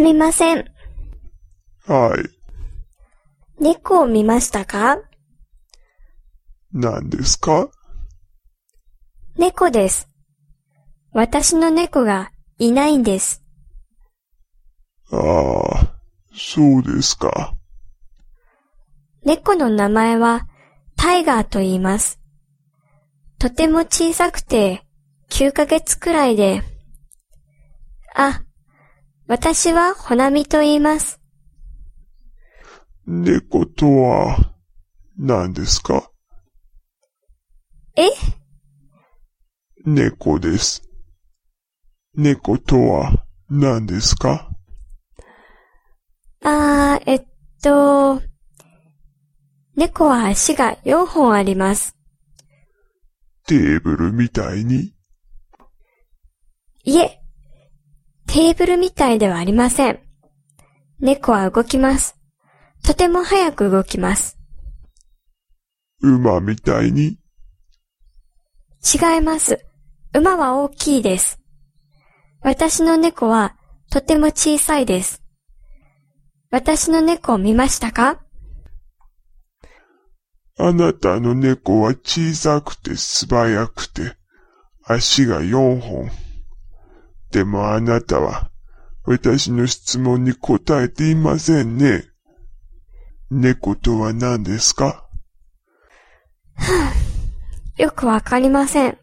すみません。はい。猫を見ましたか？何ですか？猫です。私の猫がいないんです。ああ、そうですか。猫の名前はタイガーと言います。とても小さくて9ヶ月くらいで。あ、私はホナミと言います。猫とは何ですか？え？猫です。猫とは何ですか？あー、えっと、猫は足が4本あります。テーブルみたいに？いえ、テーブルみたいではありません。猫は動きます。とても早く動きます。馬みたいに？違います。馬は大きいです。私の猫はとても小さいです。私の猫を見ましたか？あなたの猫は小さくて素早くて足が4本。でもあなたは私の質問に答えていませんね。猫とは何ですか？よくわかりません。